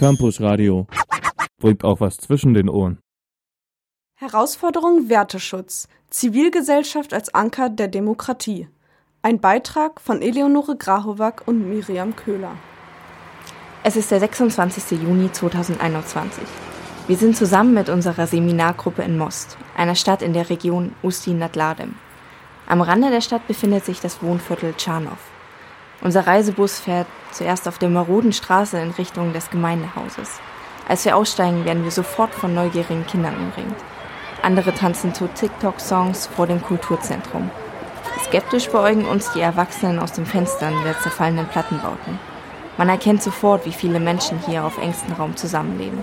Campus Radio. Bringt auch was zwischen den Ohren. Herausforderung Werteschutz. Zivilgesellschaft als Anker der Demokratie. Ein Beitrag von Eleonore Grahovac und Miriam Köhler. Es ist der 26. Juni 2021. Wir sind zusammen mit unserer Seminargruppe in Most, einer Stadt in der Region Usti-Nadladem. Am Rande der Stadt befindet sich das Wohnviertel Tscharnow. Unser Reisebus fährt zuerst auf der maroden Straße in Richtung des Gemeindehauses. Als wir aussteigen, werden wir sofort von neugierigen Kindern umringt. Andere tanzen zu TikTok-Songs vor dem Kulturzentrum. Skeptisch beäugen uns die Erwachsenen aus den Fenstern der zerfallenen Plattenbauten. Man erkennt sofort, wie viele Menschen hier auf engstem Raum zusammenleben.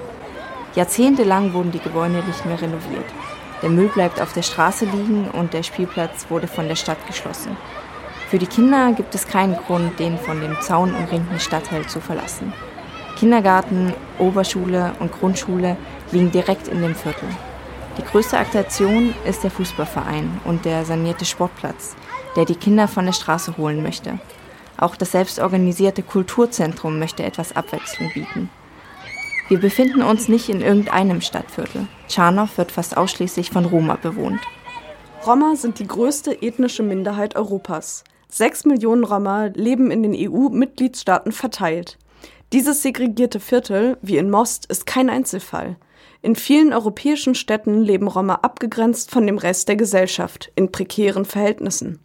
Jahrzehntelang wurden die Gebäude nicht mehr renoviert. Der Müll bleibt auf der Straße liegen und der Spielplatz wurde von der Stadt geschlossen. Für die Kinder gibt es keinen Grund, den von dem Zaun umringten Stadtteil zu verlassen. Kindergarten, Oberschule und Grundschule liegen direkt in dem Viertel. Die größte Attraktion ist der Fußballverein und der sanierte Sportplatz, der die Kinder von der Straße holen möchte. Auch das selbstorganisierte Kulturzentrum möchte etwas Abwechslung bieten. Wir befinden uns nicht in irgendeinem Stadtviertel. Tscharnow wird fast ausschließlich von Roma bewohnt. Roma sind die größte ethnische Minderheit Europas. Sechs Millionen Roma leben in den EU-Mitgliedstaaten verteilt. Dieses segregierte Viertel, wie in Most, ist kein Einzelfall. In vielen europäischen Städten leben Roma abgegrenzt von dem Rest der Gesellschaft, in prekären Verhältnissen.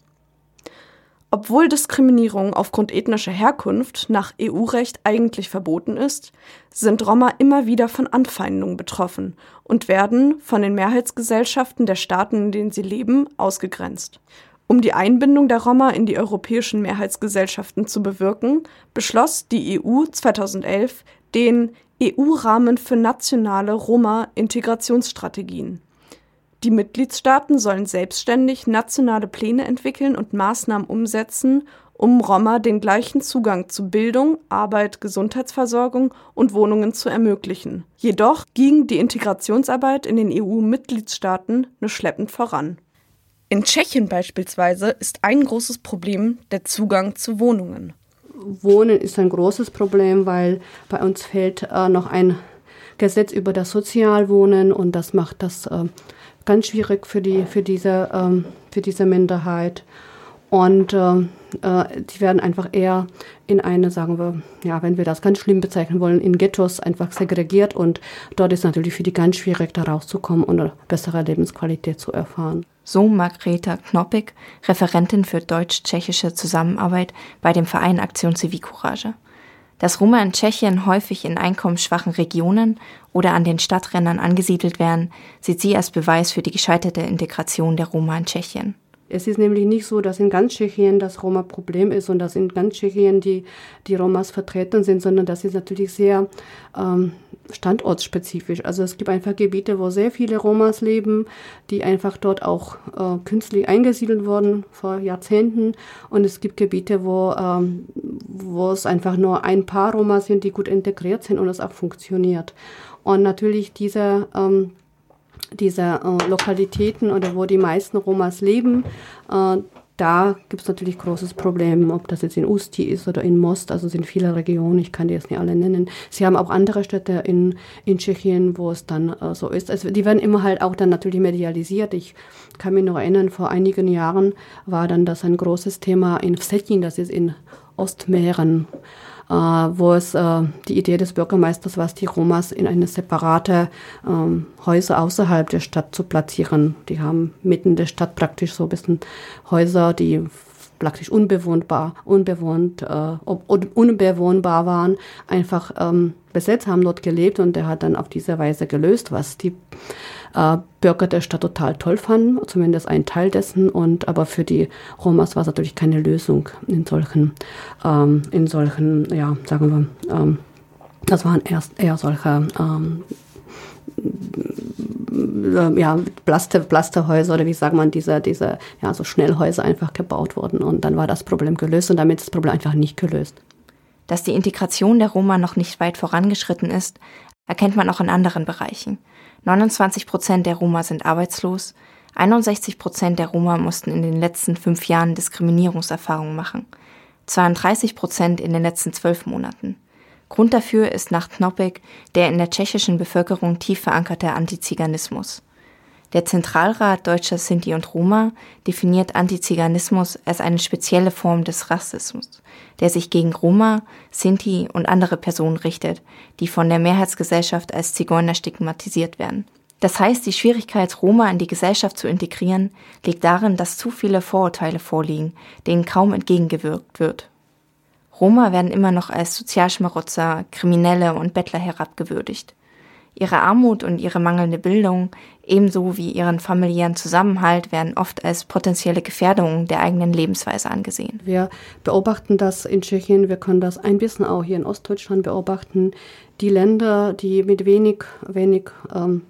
Obwohl Diskriminierung aufgrund ethnischer Herkunft nach EU-Recht eigentlich verboten ist, sind Roma immer wieder von Anfeindungen betroffen und werden von den Mehrheitsgesellschaften der Staaten, in denen sie leben, ausgegrenzt. Um die Einbindung der Roma in die europäischen Mehrheitsgesellschaften zu bewirken, beschloss die EU 2011 den EU-Rahmen für nationale Roma-Integrationsstrategien. Die Mitgliedstaaten sollen selbstständig nationale Pläne entwickeln und Maßnahmen umsetzen, um Roma den gleichen Zugang zu Bildung, Arbeit, Gesundheitsversorgung und Wohnungen zu ermöglichen. Jedoch ging die Integrationsarbeit in den EU-Mitgliedstaaten nur schleppend voran. In Tschechien beispielsweise ist ein großes Problem der Zugang zu Wohnungen. Wohnen ist ein großes Problem, weil bei uns fehlt äh, noch ein Gesetz über das Sozialwohnen und das macht das äh, ganz schwierig für, die, für, diese, ähm, für diese Minderheit. Und äh, äh, die werden einfach eher in eine, sagen wir, ja, wenn wir das ganz schlimm bezeichnen wollen, in Ghettos einfach segregiert. Und dort ist natürlich für die ganz schwierig, da rauszukommen und eine bessere Lebensqualität zu erfahren. So Margreta Knoppig, Referentin für deutsch-tschechische Zusammenarbeit bei dem Verein Aktion Zivilcourage. Dass Roma in Tschechien häufig in einkommensschwachen Regionen oder an den Stadträndern angesiedelt werden, sieht sie als Beweis für die gescheiterte Integration der Roma in Tschechien. Es ist nämlich nicht so, dass in ganz Tschechien das Roma-Problem ist und dass in ganz Tschechien die, die Romas vertreten sind, sondern das ist natürlich sehr ähm, standortsspezifisch. Also es gibt einfach Gebiete, wo sehr viele Romas leben, die einfach dort auch äh, künstlich eingesiedelt wurden vor Jahrzehnten. Und es gibt Gebiete, wo, ähm, wo es einfach nur ein paar Romas sind, die gut integriert sind und es auch funktioniert. Und natürlich diese ähm, diese äh, Lokalitäten oder wo die meisten Romas leben, äh, da gibt es natürlich großes Problem, ob das jetzt in Usti ist oder in Most, also sind viele Regionen, ich kann die jetzt nicht alle nennen. Sie haben auch andere Städte in, in Tschechien, wo es dann äh, so ist. Also die werden immer halt auch dann natürlich medialisiert. Ich kann mich noch erinnern, vor einigen Jahren war dann das ein großes Thema in Vsetin, das ist in Ostmähren. Äh, wo es äh, die Idee des Bürgermeisters war, die Romas in eine separate ähm, Häuser außerhalb der Stadt zu platzieren. Die haben mitten der Stadt praktisch so ein bisschen Häuser, die praktisch unbewohnbar, unbewohnt, äh, unbewohnbar waren, einfach ähm, besetzt, haben dort gelebt und der hat dann auf diese Weise gelöst, was die äh, Bürger der Stadt total toll fanden, zumindest ein Teil dessen. Und aber für die Romas war es natürlich keine Lösung in solchen, ähm, in solchen, ja, sagen wir, ähm, das waren erst eher solche ähm, ja, Plaste, Plasterhäuser oder wie sagt man, diese, diese, ja, so Schnellhäuser einfach gebaut wurden. Und dann war das Problem gelöst und damit ist das Problem einfach nicht gelöst. Dass die Integration der Roma noch nicht weit vorangeschritten ist, erkennt man auch in anderen Bereichen. 29 Prozent der Roma sind arbeitslos, 61 Prozent der Roma mussten in den letzten fünf Jahren Diskriminierungserfahrungen machen, 32 Prozent in den letzten zwölf Monaten. Grund dafür ist nach Knopek der in der tschechischen Bevölkerung tief verankerte Antiziganismus. Der Zentralrat deutscher Sinti und Roma definiert Antiziganismus als eine spezielle Form des Rassismus, der sich gegen Roma, Sinti und andere Personen richtet, die von der Mehrheitsgesellschaft als Zigeuner stigmatisiert werden. Das heißt, die Schwierigkeit, Roma in die Gesellschaft zu integrieren, liegt darin, dass zu viele Vorurteile vorliegen, denen kaum entgegengewirkt wird. Roma werden immer noch als Sozialschmarotzer, Kriminelle und Bettler herabgewürdigt. Ihre Armut und ihre mangelnde Bildung, ebenso wie ihren familiären Zusammenhalt, werden oft als potenzielle Gefährdungen der eigenen Lebensweise angesehen. Wir beobachten das in Tschechien, wir können das ein bisschen auch hier in Ostdeutschland beobachten. Die Länder, die mit wenig, wenig ähm,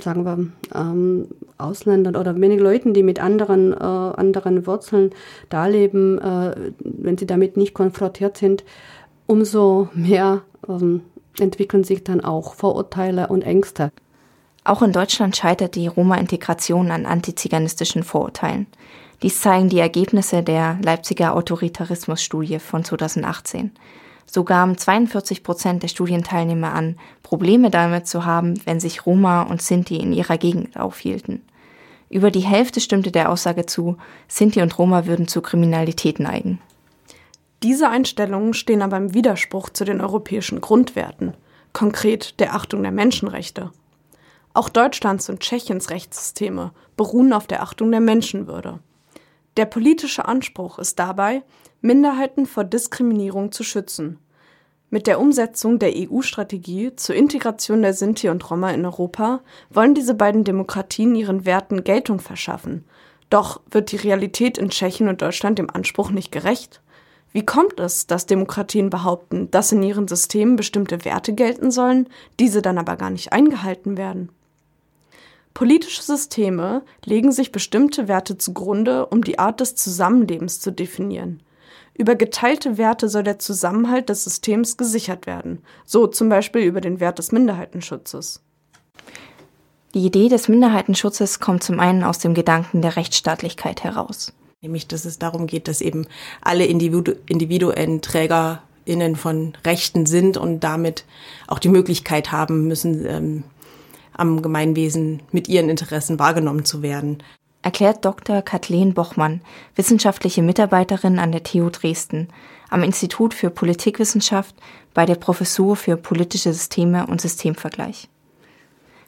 sagen wir, ähm, Ausländern oder wenig Leuten, die mit anderen, äh, anderen Wurzeln da leben, äh, wenn sie damit nicht konfrontiert sind, umso mehr ähm, entwickeln sich dann auch Vorurteile und Ängste. Auch in Deutschland scheitert die Roma-Integration an antiziganistischen Vorurteilen. Dies zeigen die Ergebnisse der Leipziger Autoritarismusstudie von 2018. So gaben 42 Prozent der Studienteilnehmer an, Probleme damit zu haben, wenn sich Roma und Sinti in ihrer Gegend aufhielten. Über die Hälfte stimmte der Aussage zu, Sinti und Roma würden zu Kriminalität neigen. Diese Einstellungen stehen aber im Widerspruch zu den europäischen Grundwerten, konkret der Achtung der Menschenrechte. Auch Deutschlands und Tschechiens Rechtssysteme beruhen auf der Achtung der Menschenwürde. Der politische Anspruch ist dabei, Minderheiten vor Diskriminierung zu schützen. Mit der Umsetzung der EU-Strategie zur Integration der Sinti und Roma in Europa wollen diese beiden Demokratien ihren Werten Geltung verschaffen. Doch wird die Realität in Tschechien und Deutschland dem Anspruch nicht gerecht? Wie kommt es, dass Demokratien behaupten, dass in ihren Systemen bestimmte Werte gelten sollen, diese dann aber gar nicht eingehalten werden? Politische Systeme legen sich bestimmte Werte zugrunde, um die Art des Zusammenlebens zu definieren. Über geteilte Werte soll der Zusammenhalt des Systems gesichert werden, so zum Beispiel über den Wert des Minderheitenschutzes. Die Idee des Minderheitenschutzes kommt zum einen aus dem Gedanken der Rechtsstaatlichkeit heraus. Nämlich, dass es darum geht, dass eben alle Individu Individuen TrägerInnen von Rechten sind und damit auch die Möglichkeit haben müssen, ähm, am Gemeinwesen mit ihren Interessen wahrgenommen zu werden erklärt Dr. Kathleen Bochmann, wissenschaftliche Mitarbeiterin an der TU Dresden, am Institut für Politikwissenschaft bei der Professur für politische Systeme und Systemvergleich.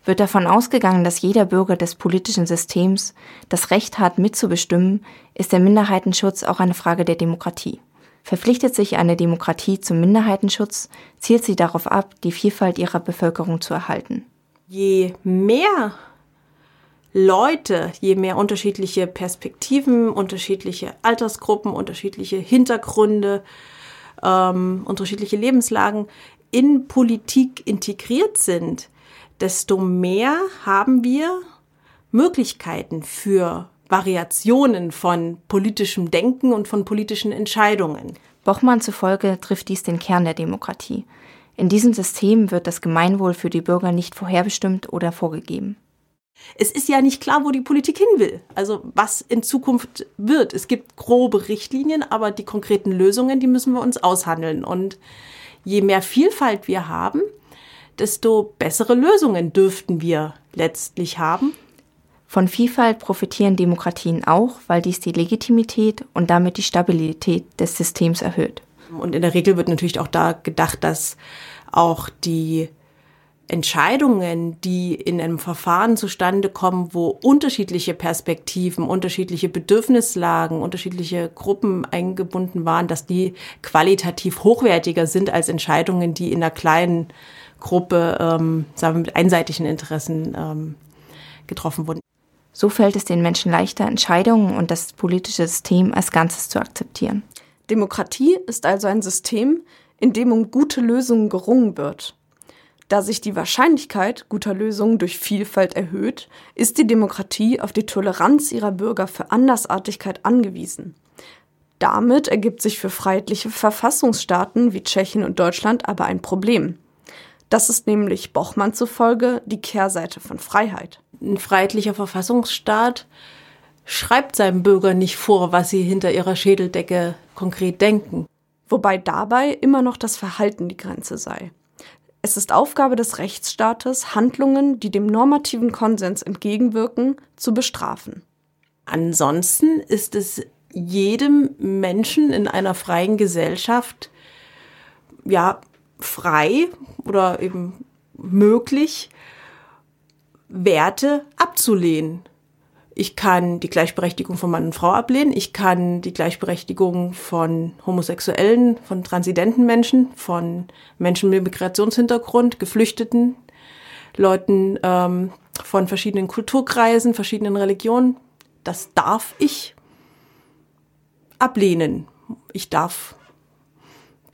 Wird davon ausgegangen, dass jeder Bürger des politischen Systems das Recht hat, mitzubestimmen, ist der Minderheitenschutz auch eine Frage der Demokratie. Verpflichtet sich eine Demokratie zum Minderheitenschutz, zielt sie darauf ab, die Vielfalt ihrer Bevölkerung zu erhalten. Je mehr Leute, je mehr unterschiedliche Perspektiven, unterschiedliche Altersgruppen, unterschiedliche Hintergründe, ähm, unterschiedliche Lebenslagen in Politik integriert sind, desto mehr haben wir Möglichkeiten für Variationen von politischem Denken und von politischen Entscheidungen. Bochmann zufolge trifft dies den Kern der Demokratie. In diesem System wird das Gemeinwohl für die Bürger nicht vorherbestimmt oder vorgegeben. Es ist ja nicht klar, wo die Politik hin will. Also was in Zukunft wird. Es gibt grobe Richtlinien, aber die konkreten Lösungen, die müssen wir uns aushandeln. Und je mehr Vielfalt wir haben, desto bessere Lösungen dürften wir letztlich haben. Von Vielfalt profitieren Demokratien auch, weil dies die Legitimität und damit die Stabilität des Systems erhöht. Und in der Regel wird natürlich auch da gedacht, dass auch die Entscheidungen, die in einem Verfahren zustande kommen, wo unterschiedliche Perspektiven, unterschiedliche Bedürfnislagen, unterschiedliche Gruppen eingebunden waren, dass die qualitativ hochwertiger sind als Entscheidungen, die in einer kleinen Gruppe, ähm, sagen wir, mit einseitigen Interessen ähm, getroffen wurden. So fällt es den Menschen leichter, Entscheidungen und das politische System als Ganzes zu akzeptieren. Demokratie ist also ein System, in dem um gute Lösungen gerungen wird. Da sich die Wahrscheinlichkeit guter Lösungen durch Vielfalt erhöht, ist die Demokratie auf die Toleranz ihrer Bürger für Andersartigkeit angewiesen. Damit ergibt sich für freiheitliche Verfassungsstaaten wie Tschechien und Deutschland aber ein Problem. Das ist nämlich Bochmann zufolge die Kehrseite von Freiheit. Ein freiheitlicher Verfassungsstaat schreibt seinem Bürger nicht vor, was sie hinter ihrer Schädeldecke konkret denken. wobei dabei immer noch das Verhalten die Grenze sei. Es ist Aufgabe des Rechtsstaates, Handlungen, die dem normativen Konsens entgegenwirken, zu bestrafen. Ansonsten ist es jedem Menschen in einer freien Gesellschaft ja frei oder eben möglich, Werte abzulehnen. Ich kann die Gleichberechtigung von Mann und Frau ablehnen. Ich kann die Gleichberechtigung von Homosexuellen, von transidenten Menschen, von Menschen mit Migrationshintergrund, Geflüchteten, Leuten ähm, von verschiedenen Kulturkreisen, verschiedenen Religionen. Das darf ich ablehnen. Ich darf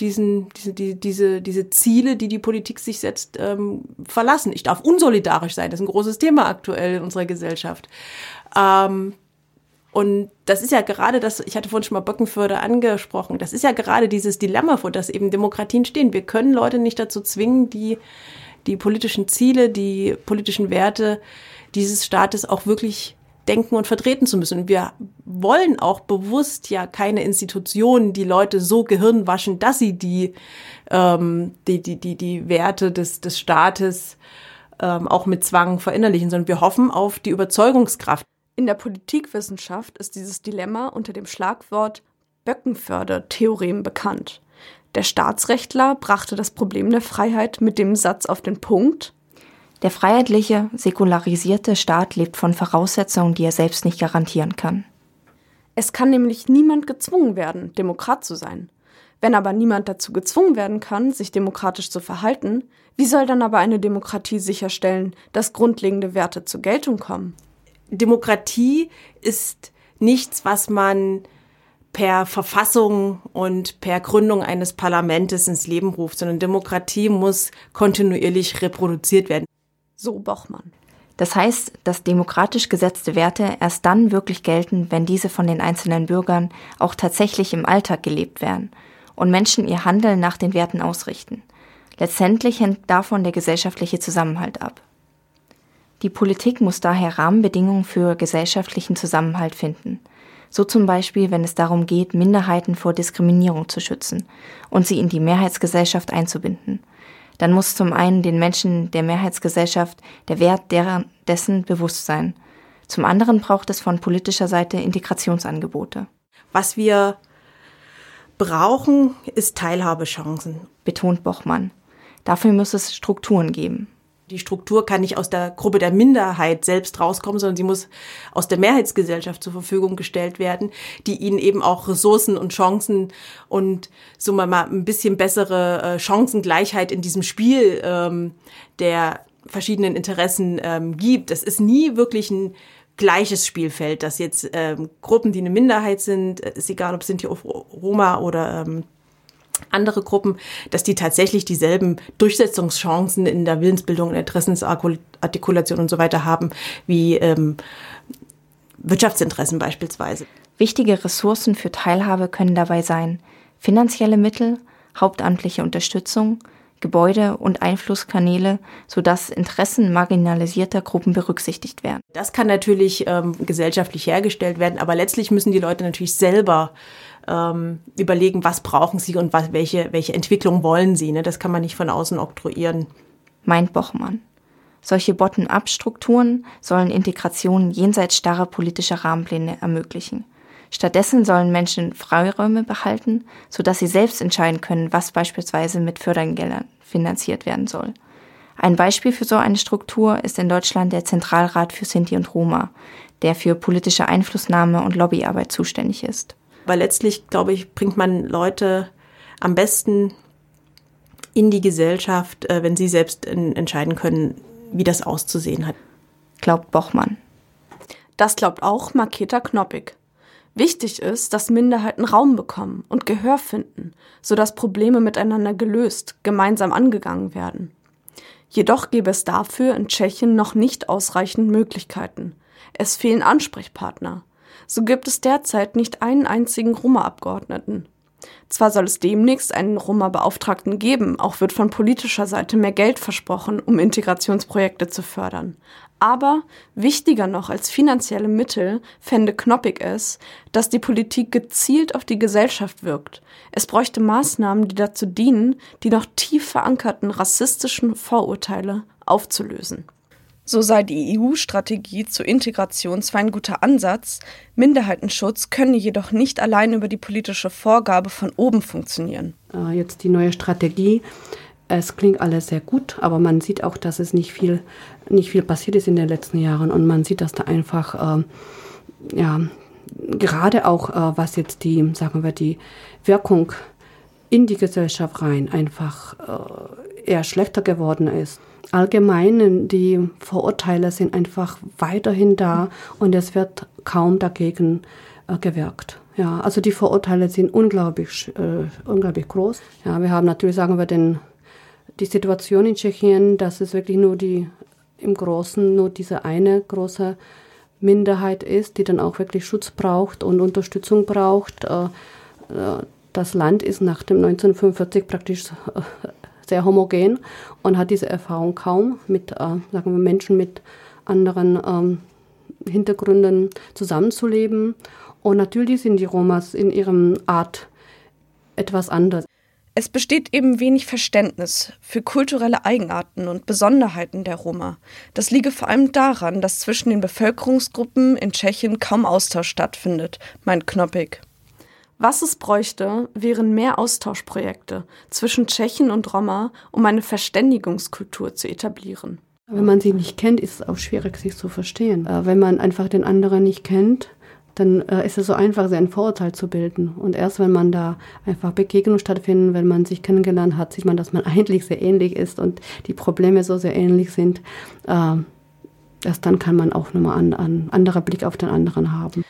diesen, diese, die, diese, diese Ziele, die die Politik sich setzt, ähm, verlassen. Ich darf unsolidarisch sein. Das ist ein großes Thema aktuell in unserer Gesellschaft. Ähm, und das ist ja gerade das, ich hatte vorhin schon mal Böckenförde angesprochen, das ist ja gerade dieses Dilemma, vor das eben Demokratien stehen. Wir können Leute nicht dazu zwingen, die, die politischen Ziele, die politischen Werte dieses Staates auch wirklich denken und vertreten zu müssen. Wir wollen auch bewusst ja keine Institutionen, die Leute so Gehirn waschen, dass sie die, ähm, die, die, die, die Werte des, des Staates ähm, auch mit Zwang verinnerlichen, sondern wir hoffen auf die Überzeugungskraft. In der Politikwissenschaft ist dieses Dilemma unter dem Schlagwort Böckenförde-Theorem bekannt. Der Staatsrechtler brachte das Problem der Freiheit mit dem Satz auf den Punkt, der freiheitliche, säkularisierte Staat lebt von Voraussetzungen, die er selbst nicht garantieren kann. Es kann nämlich niemand gezwungen werden, Demokrat zu sein. Wenn aber niemand dazu gezwungen werden kann, sich demokratisch zu verhalten, wie soll dann aber eine Demokratie sicherstellen, dass grundlegende Werte zur Geltung kommen? Demokratie ist nichts, was man per Verfassung und per Gründung eines Parlaments ins Leben ruft, sondern Demokratie muss kontinuierlich reproduziert werden so Bochmann. Das heißt, dass demokratisch gesetzte Werte erst dann wirklich gelten, wenn diese von den einzelnen Bürgern auch tatsächlich im Alltag gelebt werden und Menschen ihr Handeln nach den Werten ausrichten. Letztendlich hängt davon der gesellschaftliche Zusammenhalt ab. Die Politik muss daher Rahmenbedingungen für gesellschaftlichen Zusammenhalt finden. So zum Beispiel, wenn es darum geht, Minderheiten vor Diskriminierung zu schützen und sie in die Mehrheitsgesellschaft einzubinden dann muss zum einen den Menschen der Mehrheitsgesellschaft der Wert deren, dessen bewusst sein. Zum anderen braucht es von politischer Seite Integrationsangebote. Was wir brauchen, ist Teilhabechancen, betont Bochmann. Dafür muss es Strukturen geben die Struktur kann nicht aus der Gruppe der Minderheit selbst rauskommen, sondern sie muss aus der Mehrheitsgesellschaft zur Verfügung gestellt werden, die ihnen eben auch Ressourcen und Chancen und so mal ein bisschen bessere äh, Chancengleichheit in diesem Spiel ähm, der verschiedenen Interessen ähm, gibt. Es ist nie wirklich ein gleiches Spielfeld, dass jetzt ähm, Gruppen, die eine Minderheit sind, äh, ist egal, ob hier Roma oder ähm, andere Gruppen, dass die tatsächlich dieselben Durchsetzungschancen in der Willensbildung, Interessensartikulation und so weiter haben wie ähm, Wirtschaftsinteressen beispielsweise. Wichtige Ressourcen für Teilhabe können dabei sein finanzielle Mittel, hauptamtliche Unterstützung, Gebäude und Einflusskanäle, sodass Interessen marginalisierter Gruppen berücksichtigt werden. Das kann natürlich ähm, gesellschaftlich hergestellt werden, aber letztlich müssen die Leute natürlich selber ähm, überlegen, was brauchen sie und was, welche, welche Entwicklung wollen sie. Ne? Das kann man nicht von außen oktroyieren. Meint Bochmann. Solche Bottom-up-Strukturen sollen Integration jenseits starrer politischer Rahmenpläne ermöglichen. Stattdessen sollen Menschen Freiräume behalten, sodass sie selbst entscheiden können, was beispielsweise mit Fördergeldern finanziert werden soll. Ein Beispiel für so eine Struktur ist in Deutschland der Zentralrat für Sinti und Roma, der für politische Einflussnahme und Lobbyarbeit zuständig ist. Weil letztlich, glaube ich, bringt man Leute am besten in die Gesellschaft, äh, wenn sie selbst entscheiden können, wie das auszusehen hat. Glaubt Bochmann. Das glaubt auch Maketa Knoppig. Wichtig ist, dass Minderheiten Raum bekommen und Gehör finden, sodass Probleme miteinander gelöst, gemeinsam angegangen werden. Jedoch gäbe es dafür in Tschechien noch nicht ausreichend Möglichkeiten. Es fehlen Ansprechpartner. So gibt es derzeit nicht einen einzigen Roma-Abgeordneten. Zwar soll es demnächst einen Roma-Beauftragten geben, auch wird von politischer Seite mehr Geld versprochen, um Integrationsprojekte zu fördern. Aber wichtiger noch als finanzielle Mittel fände Knoppig es, dass die Politik gezielt auf die Gesellschaft wirkt. Es bräuchte Maßnahmen, die dazu dienen, die noch tief verankerten rassistischen Vorurteile aufzulösen. So sei die EU-Strategie zur Integration zwar ein guter Ansatz, Minderheitenschutz könne jedoch nicht allein über die politische Vorgabe von oben funktionieren. Äh, jetzt die neue Strategie. Es klingt alles sehr gut, aber man sieht auch, dass es nicht viel, nicht viel passiert ist in den letzten Jahren und man sieht, dass da einfach, äh, ja, gerade auch äh, was jetzt die, sagen wir, die Wirkung in die Gesellschaft rein einfach äh, eher schlechter geworden ist. Allgemein, die Vorurteile sind einfach weiterhin da und es wird kaum dagegen äh, gewirkt. Ja, also die Vorurteile sind unglaublich, äh, unglaublich groß. Ja, wir haben natürlich, sagen wir, den, die Situation in Tschechien, dass es wirklich nur die, im Großen nur diese eine große Minderheit ist, die dann auch wirklich Schutz braucht und Unterstützung braucht. Äh, äh das Land ist nach dem 1945 praktisch äh, sehr homogen und hat diese Erfahrung kaum mit, äh, sagen wir, Menschen mit anderen ähm, Hintergründen zusammenzuleben. Und natürlich sind die Romas in ihrem Art etwas anders. Es besteht eben wenig Verständnis für kulturelle Eigenarten und Besonderheiten der Roma. Das liege vor allem daran, dass zwischen den Bevölkerungsgruppen in Tschechien kaum Austausch stattfindet, meint Knoppig. Was es bräuchte, wären mehr Austauschprojekte zwischen Tschechen und Roma, um eine Verständigungskultur zu etablieren. Wenn man sie nicht kennt, ist es auch schwierig, sich zu verstehen. Äh, wenn man einfach den anderen nicht kennt, dann äh, ist es so einfach, sich ein Vorurteil zu bilden. Und erst wenn man da einfach Begegnungen stattfinden, wenn man sich kennengelernt hat, sieht man, dass man eigentlich sehr ähnlich ist und die Probleme so sehr ähnlich sind. Äh, erst dann kann man auch nochmal einen an anderer Blick auf den anderen haben.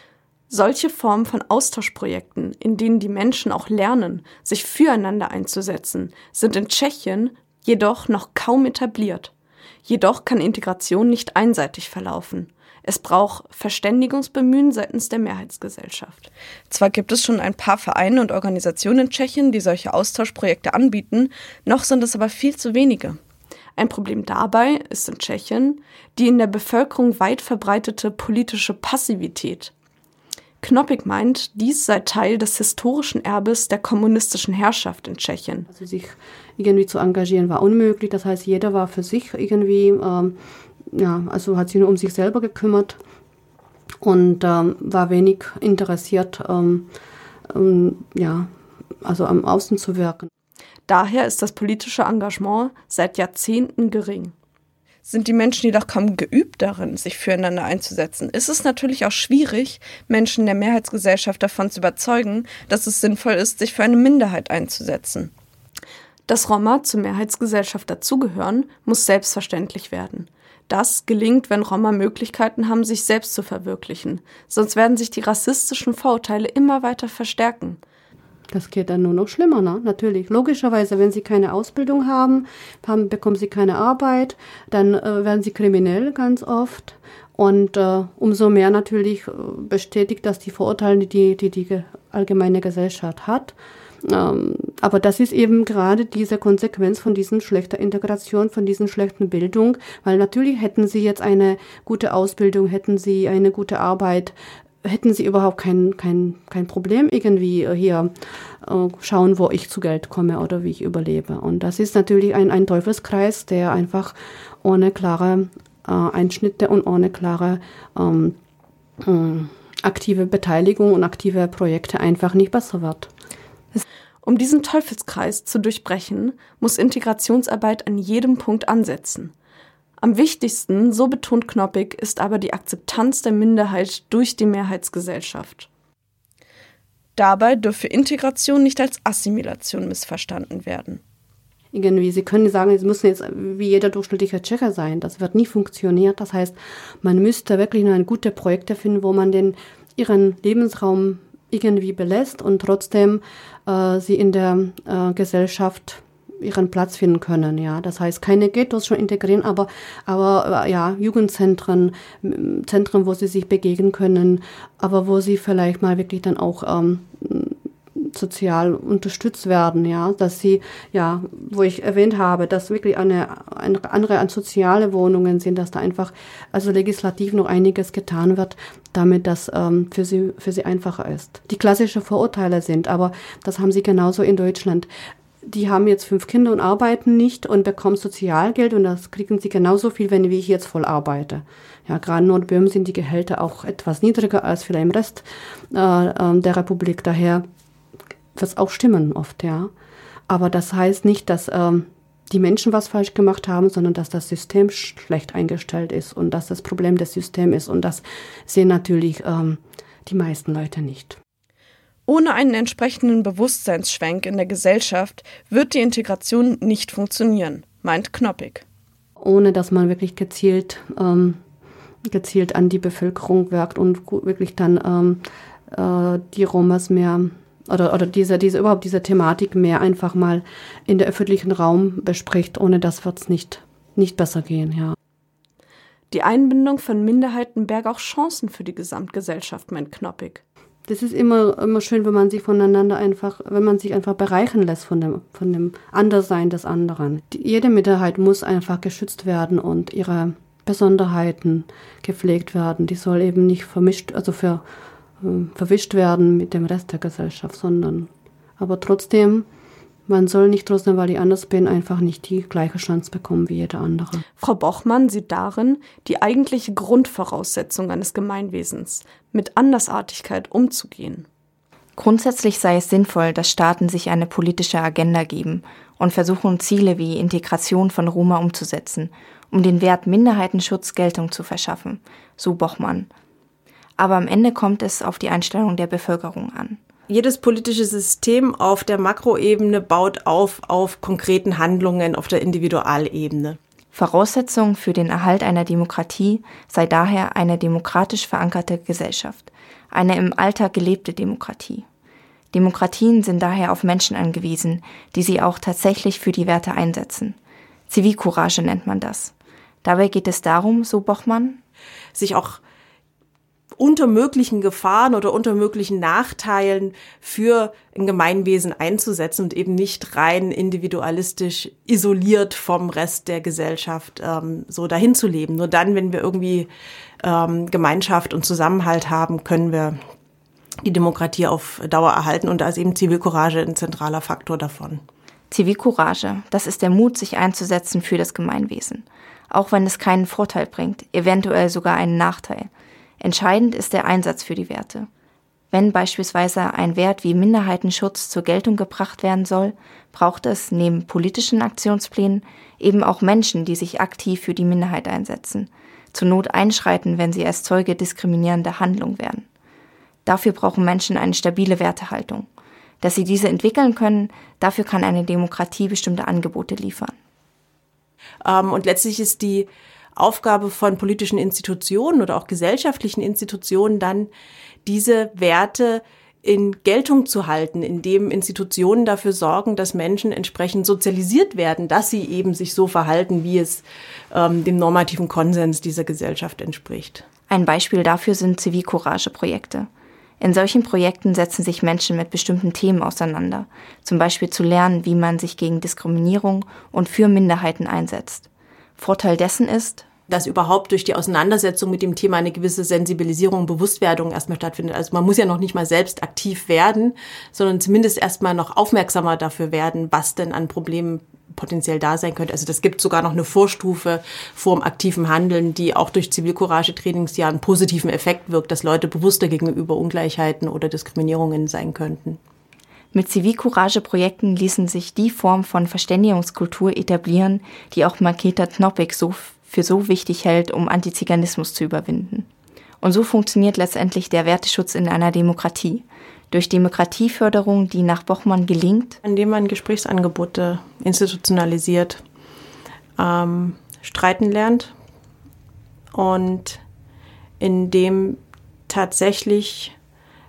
Solche Formen von Austauschprojekten, in denen die Menschen auch lernen, sich füreinander einzusetzen, sind in Tschechien jedoch noch kaum etabliert. Jedoch kann Integration nicht einseitig verlaufen. Es braucht Verständigungsbemühen seitens der Mehrheitsgesellschaft. Zwar gibt es schon ein paar Vereine und Organisationen in Tschechien, die solche Austauschprojekte anbieten, noch sind es aber viel zu wenige. Ein Problem dabei ist in Tschechien die in der Bevölkerung weit verbreitete politische Passivität. Knoppig meint, dies sei Teil des historischen Erbes der kommunistischen Herrschaft in Tschechien. Also sich irgendwie zu engagieren war unmöglich. Das heißt, jeder war für sich irgendwie, ähm, ja, also hat sich nur um sich selber gekümmert und ähm, war wenig interessiert, ähm, ähm ja, also am Außen zu wirken. Daher ist das politische Engagement seit Jahrzehnten gering sind die Menschen jedoch kaum geübt darin, sich füreinander einzusetzen, ist es natürlich auch schwierig, Menschen der Mehrheitsgesellschaft davon zu überzeugen, dass es sinnvoll ist, sich für eine Minderheit einzusetzen. Dass Roma zur Mehrheitsgesellschaft dazugehören, muss selbstverständlich werden. Das gelingt, wenn Roma Möglichkeiten haben, sich selbst zu verwirklichen, sonst werden sich die rassistischen Vorurteile immer weiter verstärken. Das geht dann nur noch schlimmer, ne? natürlich. Logischerweise, wenn sie keine Ausbildung haben, haben bekommen sie keine Arbeit, dann äh, werden sie kriminell ganz oft. Und äh, umso mehr natürlich äh, bestätigt das die Vorurteile, die die, die allgemeine Gesellschaft hat. Ähm, aber das ist eben gerade diese Konsequenz von diesen schlechter Integration, von diesen schlechten Bildung, weil natürlich hätten sie jetzt eine gute Ausbildung, hätten sie eine gute Arbeit, hätten sie überhaupt kein, kein, kein Problem irgendwie äh, hier äh, schauen, wo ich zu Geld komme oder wie ich überlebe. Und das ist natürlich ein, ein Teufelskreis, der einfach ohne klare äh, Einschnitte und ohne klare ähm, äh, aktive Beteiligung und aktive Projekte einfach nicht besser wird. Um diesen Teufelskreis zu durchbrechen, muss Integrationsarbeit an jedem Punkt ansetzen. Am wichtigsten, so betont Knoppig, ist aber die Akzeptanz der Minderheit durch die Mehrheitsgesellschaft. Dabei dürfe Integration nicht als Assimilation missverstanden werden. Irgendwie, Sie können sagen, Sie müssen jetzt wie jeder durchschnittliche Tschecher sein. Das wird nie funktionieren. Das heißt, man müsste wirklich nur ein gute Projekte finden, wo man den ihren Lebensraum irgendwie belässt und trotzdem äh, sie in der äh, Gesellschaft ihren Platz finden können. Ja, das heißt keine Ghettos schon integrieren, aber aber äh, ja Jugendzentren, Zentren, wo sie sich begegnen können, aber wo sie vielleicht mal wirklich dann auch ähm, sozial unterstützt werden, ja, dass sie, ja, wo ich erwähnt habe, dass wirklich eine, eine andere an soziale Wohnungen sind, dass da einfach, also legislativ noch einiges getan wird, damit das ähm, für sie für sie einfacher ist. Die klassischen Vorurteile sind, aber das haben sie genauso in Deutschland die haben jetzt fünf Kinder und arbeiten nicht und bekommen Sozialgeld und das kriegen sie genauso viel, wenn ich jetzt voll arbeite. Ja, gerade in Nordböhmen sind die Gehälter auch etwas niedriger als vielleicht im Rest äh, ähm, der Republik. Daher wird es auch stimmen oft, ja. Aber das heißt nicht, dass ähm, die Menschen was falsch gemacht haben, sondern dass das System schlecht eingestellt ist und dass das Problem des Systems ist. Und das sehen natürlich ähm, die meisten Leute nicht. Ohne einen entsprechenden Bewusstseinsschwenk in der Gesellschaft wird die Integration nicht funktionieren, meint Knoppig. Ohne dass man wirklich gezielt, ähm, gezielt an die Bevölkerung wirkt und wirklich dann ähm, äh, die Romas mehr oder, oder diese, diese, überhaupt diese Thematik mehr einfach mal in der öffentlichen Raum bespricht. Ohne das wird es nicht, nicht besser gehen, ja. Die Einbindung von Minderheiten bergt auch Chancen für die Gesamtgesellschaft, meint Knoppig das ist immer, immer schön, wenn man sich voneinander einfach, wenn man sich einfach bereichern lässt von dem, von dem Anderssein des anderen. Die, jede Minderheit muss einfach geschützt werden und ihre Besonderheiten gepflegt werden. Die soll eben nicht vermischt, also für, äh, verwischt werden mit dem Rest der Gesellschaft, sondern aber trotzdem man soll nicht trotzdem, weil ich anders bin, einfach nicht die gleiche Chance bekommen wie jeder andere. Frau Bochmann sieht darin die eigentliche Grundvoraussetzung eines Gemeinwesens, mit Andersartigkeit umzugehen. Grundsätzlich sei es sinnvoll, dass Staaten sich eine politische Agenda geben und versuchen, Ziele wie Integration von Roma umzusetzen, um den Wert Minderheitenschutz Geltung zu verschaffen, so Bochmann. Aber am Ende kommt es auf die Einstellung der Bevölkerung an jedes politische System auf der Makroebene baut auf auf konkreten Handlungen auf der Individualebene. Voraussetzung für den Erhalt einer Demokratie sei daher eine demokratisch verankerte Gesellschaft, eine im Alltag gelebte Demokratie. Demokratien sind daher auf Menschen angewiesen, die sie auch tatsächlich für die Werte einsetzen. Zivilcourage nennt man das. Dabei geht es darum, so Bochmann, sich auch unter möglichen Gefahren oder unter möglichen Nachteilen für ein Gemeinwesen einzusetzen und eben nicht rein individualistisch isoliert vom Rest der Gesellschaft ähm, so dahin zu leben. Nur dann, wenn wir irgendwie ähm, Gemeinschaft und Zusammenhalt haben, können wir die Demokratie auf Dauer erhalten und da ist eben Zivilcourage ein zentraler Faktor davon. Zivilcourage, das ist der Mut, sich einzusetzen für das Gemeinwesen, auch wenn es keinen Vorteil bringt, eventuell sogar einen Nachteil. Entscheidend ist der Einsatz für die Werte. Wenn beispielsweise ein Wert wie Minderheitenschutz zur Geltung gebracht werden soll, braucht es neben politischen Aktionsplänen eben auch Menschen, die sich aktiv für die Minderheit einsetzen, zur Not einschreiten, wenn sie als Zeuge diskriminierender Handlung werden. Dafür brauchen Menschen eine stabile Wertehaltung. Dass sie diese entwickeln können, dafür kann eine Demokratie bestimmte Angebote liefern. Ähm, und letztlich ist die Aufgabe von politischen Institutionen oder auch gesellschaftlichen Institutionen dann, diese Werte in Geltung zu halten, indem Institutionen dafür sorgen, dass Menschen entsprechend sozialisiert werden, dass sie eben sich so verhalten, wie es ähm, dem normativen Konsens dieser Gesellschaft entspricht. Ein Beispiel dafür sind Zivilcourage-Projekte. In solchen Projekten setzen sich Menschen mit bestimmten Themen auseinander, zum Beispiel zu lernen, wie man sich gegen Diskriminierung und für Minderheiten einsetzt. Vorteil dessen ist, dass überhaupt durch die Auseinandersetzung mit dem Thema eine gewisse Sensibilisierung und Bewusstwerdung erstmal stattfindet. Also man muss ja noch nicht mal selbst aktiv werden, sondern zumindest erstmal noch aufmerksamer dafür werden, was denn an Problemen potenziell da sein könnte. Also das gibt sogar noch eine Vorstufe vor dem aktiven Handeln, die auch durch Zivilcourage-Trainings ja einen positiven Effekt wirkt, dass Leute bewusster gegenüber Ungleichheiten oder Diskriminierungen sein könnten. Mit Zivilcourage-Projekten ließen sich die Form von Verständigungskultur etablieren, die auch Maketa Knoppig so für so wichtig hält, um Antiziganismus zu überwinden. Und so funktioniert letztendlich der Werteschutz in einer Demokratie. Durch Demokratieförderung, die nach Bochmann gelingt. Indem man Gesprächsangebote institutionalisiert, ähm, streiten lernt und indem tatsächlich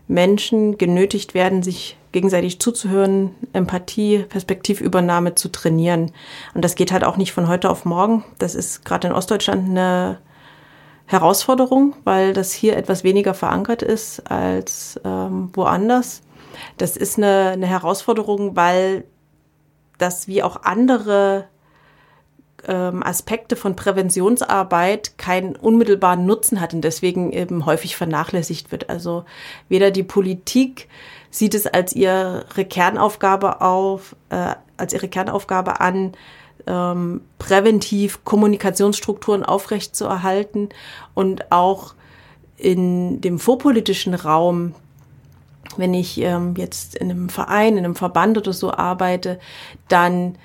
Menschen genötigt werden, sich gegenseitig zuzuhören, Empathie, Perspektivübernahme zu trainieren. Und das geht halt auch nicht von heute auf morgen. Das ist gerade in Ostdeutschland eine Herausforderung, weil das hier etwas weniger verankert ist als ähm, woanders. Das ist eine, eine Herausforderung, weil das wie auch andere ähm, Aspekte von Präventionsarbeit keinen unmittelbaren Nutzen hat und deswegen eben häufig vernachlässigt wird. Also weder die Politik sieht es als ihre Kernaufgabe auf, äh, als ihre Kernaufgabe an, ähm, präventiv Kommunikationsstrukturen aufrechtzuerhalten und auch in dem vorpolitischen Raum wenn ich ähm, jetzt in einem Verein, in einem Verband oder so arbeite, dann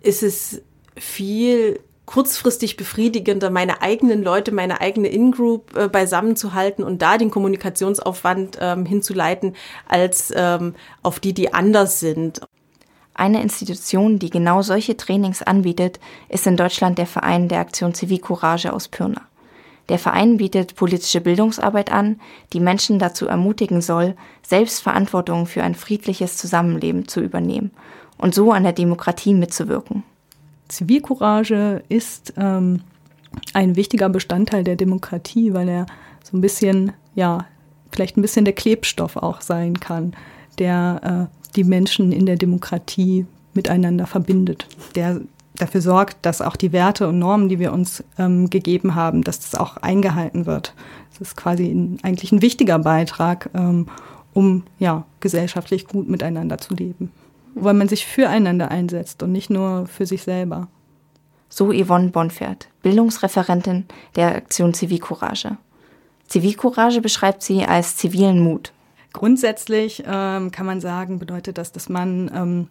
ist es viel kurzfristig befriedigender, meine eigenen Leute, meine eigene In-Group äh, beisammen zu halten und da den Kommunikationsaufwand ähm, hinzuleiten, als ähm, auf die, die anders sind. Eine Institution, die genau solche Trainings anbietet, ist in Deutschland der Verein der Aktion Zivilcourage aus Pirna. Der Verein bietet politische Bildungsarbeit an, die Menschen dazu ermutigen soll, selbst Verantwortung für ein friedliches Zusammenleben zu übernehmen und so an der Demokratie mitzuwirken. Zivilcourage ist ähm, ein wichtiger Bestandteil der Demokratie, weil er so ein bisschen, ja, vielleicht ein bisschen der Klebstoff auch sein kann, der äh, die Menschen in der Demokratie miteinander verbindet, der dafür sorgt, dass auch die Werte und Normen, die wir uns ähm, gegeben haben, dass das auch eingehalten wird. Das ist quasi ein, eigentlich ein wichtiger Beitrag, ähm, um ja, gesellschaftlich gut miteinander zu leben. Weil man sich füreinander einsetzt und nicht nur für sich selber. So Yvonne Bonfert, Bildungsreferentin der Aktion Zivilcourage. Zivilcourage beschreibt sie als zivilen Mut. Grundsätzlich ähm, kann man sagen, bedeutet das, dass man ähm,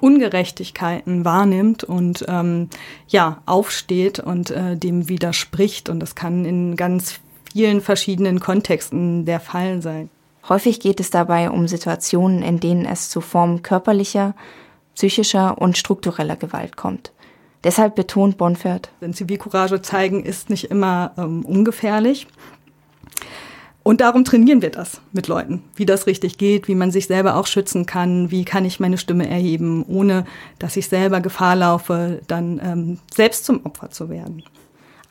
Ungerechtigkeiten wahrnimmt und ähm, ja aufsteht und äh, dem widerspricht und das kann in ganz vielen verschiedenen Kontexten der Fall sein. Häufig geht es dabei um Situationen, in denen es zu Formen körperlicher, psychischer und struktureller Gewalt kommt. Deshalb betont Bonfert. Denn Zivilcourage zeigen ist nicht immer ähm, ungefährlich. Und darum trainieren wir das mit Leuten, wie das richtig geht, wie man sich selber auch schützen kann, wie kann ich meine Stimme erheben, ohne dass ich selber Gefahr laufe, dann ähm, selbst zum Opfer zu werden.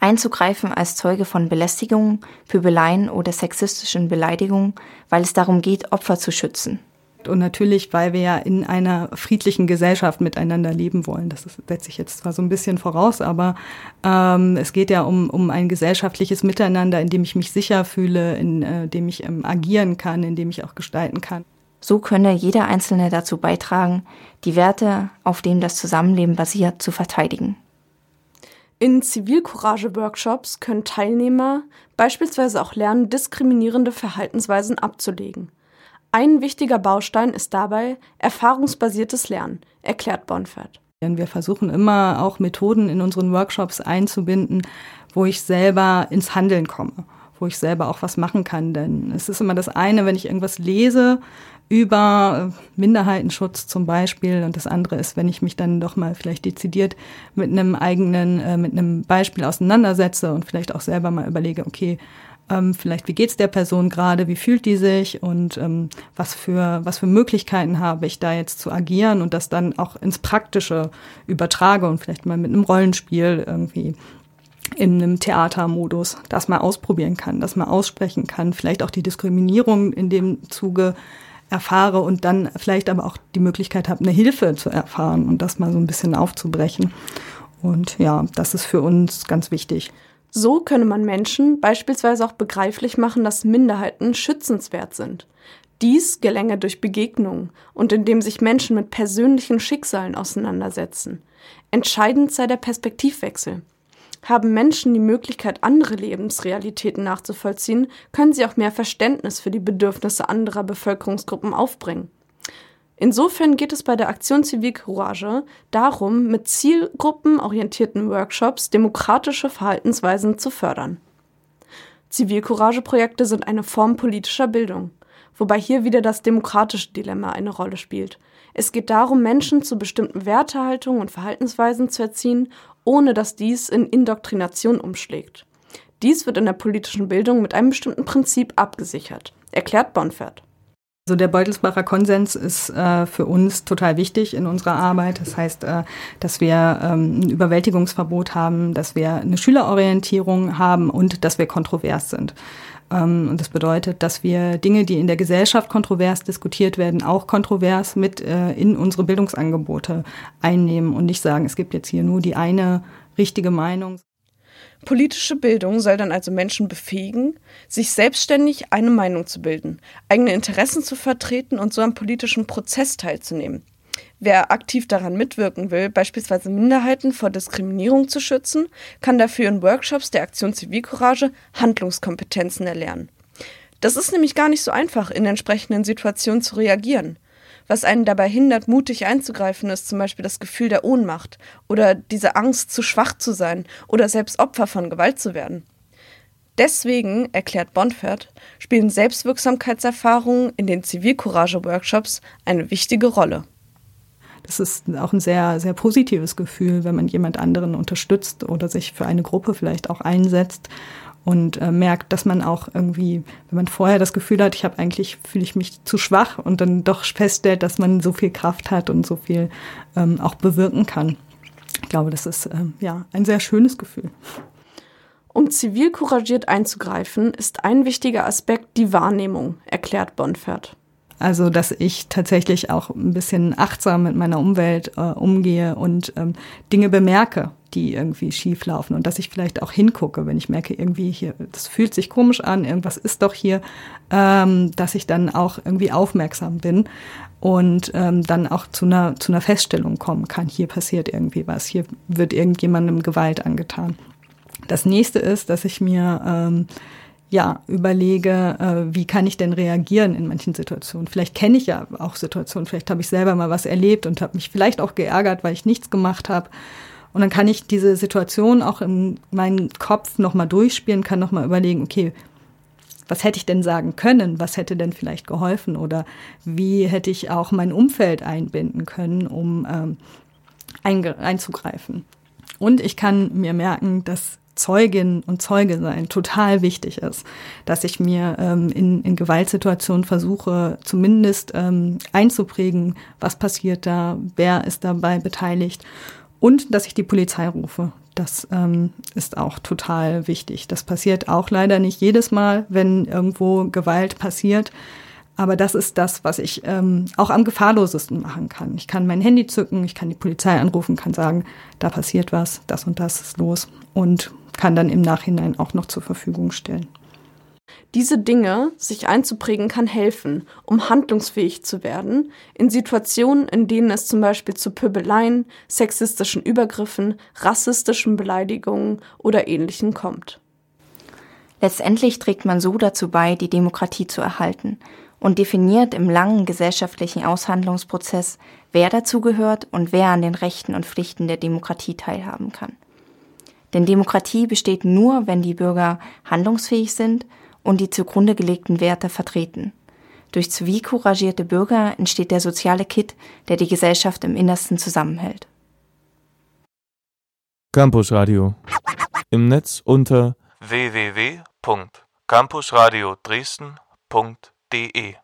Einzugreifen als Zeuge von Belästigungen, Pöbeleien oder sexistischen Beleidigungen, weil es darum geht, Opfer zu schützen. Und natürlich, weil wir ja in einer friedlichen Gesellschaft miteinander leben wollen. Das setze ich jetzt zwar so ein bisschen voraus, aber ähm, es geht ja um, um ein gesellschaftliches Miteinander, in dem ich mich sicher fühle, in äh, dem ich ähm, agieren kann, in dem ich auch gestalten kann. So könne jeder Einzelne dazu beitragen, die Werte, auf denen das Zusammenleben basiert, zu verteidigen. In Zivilcourage-Workshops können Teilnehmer beispielsweise auch lernen, diskriminierende Verhaltensweisen abzulegen. Ein wichtiger Baustein ist dabei erfahrungsbasiertes Lernen, erklärt Bonfert. Wir versuchen immer auch Methoden in unseren Workshops einzubinden, wo ich selber ins Handeln komme, wo ich selber auch was machen kann. Denn es ist immer das eine, wenn ich irgendwas lese über Minderheitenschutz zum Beispiel. Und das andere ist, wenn ich mich dann doch mal vielleicht dezidiert mit einem eigenen, äh, mit einem Beispiel auseinandersetze und vielleicht auch selber mal überlege, okay, ähm, vielleicht, wie geht's der Person gerade, wie fühlt die sich? Und ähm, was, für, was für Möglichkeiten habe ich da jetzt zu agieren und das dann auch ins Praktische übertrage und vielleicht mal mit einem Rollenspiel irgendwie in einem Theatermodus das mal ausprobieren kann, das mal aussprechen kann, vielleicht auch die Diskriminierung in dem Zuge erfahre und dann vielleicht aber auch die Möglichkeit habe, eine Hilfe zu erfahren und das mal so ein bisschen aufzubrechen. Und ja, das ist für uns ganz wichtig. So könne man Menschen beispielsweise auch begreiflich machen, dass Minderheiten schützenswert sind. Dies gelänge durch Begegnungen und indem sich Menschen mit persönlichen Schicksalen auseinandersetzen. Entscheidend sei der Perspektivwechsel. Haben Menschen die Möglichkeit, andere Lebensrealitäten nachzuvollziehen, können sie auch mehr Verständnis für die Bedürfnisse anderer Bevölkerungsgruppen aufbringen. Insofern geht es bei der Aktion Zivilcourage darum, mit zielgruppenorientierten Workshops demokratische Verhaltensweisen zu fördern. Zivilcourage-Projekte sind eine Form politischer Bildung, wobei hier wieder das demokratische Dilemma eine Rolle spielt. Es geht darum, Menschen zu bestimmten Wertehaltungen und Verhaltensweisen zu erziehen, ohne dass dies in Indoktrination umschlägt. Dies wird in der politischen Bildung mit einem bestimmten Prinzip abgesichert, erklärt Bonfert. Also der Beutelsbacher Konsens ist äh, für uns total wichtig in unserer Arbeit. Das heißt, äh, dass wir ähm, ein Überwältigungsverbot haben, dass wir eine Schülerorientierung haben und dass wir kontrovers sind. Ähm, und das bedeutet, dass wir Dinge, die in der Gesellschaft kontrovers diskutiert werden, auch kontrovers mit äh, in unsere Bildungsangebote einnehmen und nicht sagen, es gibt jetzt hier nur die eine richtige Meinung. Politische Bildung soll dann also Menschen befähigen, sich selbstständig eine Meinung zu bilden, eigene Interessen zu vertreten und so am politischen Prozess teilzunehmen. Wer aktiv daran mitwirken will, beispielsweise Minderheiten vor Diskriminierung zu schützen, kann dafür in Workshops der Aktion Zivilcourage Handlungskompetenzen erlernen. Das ist nämlich gar nicht so einfach, in entsprechenden Situationen zu reagieren. Was einen dabei hindert, mutig einzugreifen, ist zum Beispiel das Gefühl der Ohnmacht oder diese Angst, zu schwach zu sein oder selbst Opfer von Gewalt zu werden. Deswegen, erklärt Bonfert, spielen Selbstwirksamkeitserfahrungen in den Zivilcourage-Workshops eine wichtige Rolle. Das ist auch ein sehr, sehr positives Gefühl, wenn man jemand anderen unterstützt oder sich für eine Gruppe vielleicht auch einsetzt und äh, merkt, dass man auch irgendwie, wenn man vorher das Gefühl hat, ich habe eigentlich, fühle ich mich zu schwach und dann doch feststellt, dass man so viel Kraft hat und so viel ähm, auch bewirken kann. Ich glaube, das ist ähm, ja ein sehr schönes Gefühl. Um zivil couragiert einzugreifen, ist ein wichtiger Aspekt die Wahrnehmung, erklärt Bonfert. Also, dass ich tatsächlich auch ein bisschen achtsam mit meiner Umwelt äh, umgehe und ähm, Dinge bemerke, die irgendwie schief laufen und dass ich vielleicht auch hingucke, wenn ich merke, irgendwie hier, das fühlt sich komisch an, irgendwas ist doch hier, ähm, dass ich dann auch irgendwie aufmerksam bin und ähm, dann auch zu einer, zu einer Feststellung kommen kann, hier passiert irgendwie was, hier wird irgendjemandem Gewalt angetan. Das nächste ist, dass ich mir ähm, ja, überlege, äh, wie kann ich denn reagieren in manchen Situationen. Vielleicht kenne ich ja auch Situationen, vielleicht habe ich selber mal was erlebt und habe mich vielleicht auch geärgert, weil ich nichts gemacht habe. Und dann kann ich diese Situation auch in meinen Kopf nochmal durchspielen, kann nochmal überlegen, okay, was hätte ich denn sagen können? Was hätte denn vielleicht geholfen? Oder wie hätte ich auch mein Umfeld einbinden können, um ähm, einzugreifen? Und ich kann mir merken, dass Zeugin und Zeuge sein total wichtig ist, dass ich mir ähm, in, in Gewaltsituationen versuche, zumindest ähm, einzuprägen, was passiert da, wer ist dabei beteiligt und dass ich die Polizei rufe. Das ähm, ist auch total wichtig. Das passiert auch leider nicht jedes Mal, wenn irgendwo Gewalt passiert. Aber das ist das, was ich ähm, auch am gefahrlosesten machen kann. Ich kann mein Handy zücken, ich kann die Polizei anrufen, kann sagen, da passiert was, das und das ist los und kann dann im Nachhinein auch noch zur Verfügung stellen. Diese Dinge, sich einzuprägen, kann helfen, um handlungsfähig zu werden, in Situationen, in denen es zum Beispiel zu Pöbeleien, sexistischen Übergriffen, rassistischen Beleidigungen oder ähnlichem kommt. Letztendlich trägt man so dazu bei, die Demokratie zu erhalten und definiert im langen gesellschaftlichen Aushandlungsprozess, wer dazugehört und wer an den Rechten und Pflichten der Demokratie teilhaben kann. Denn Demokratie besteht nur, wenn die Bürger handlungsfähig sind und die zugrunde gelegten Werte vertreten. Durch zivilcouragierte Bürger entsteht der soziale Kit, der die Gesellschaft im Innersten zusammenhält. Campus Radio. Im Netz unter www.campusradio Dresden.de de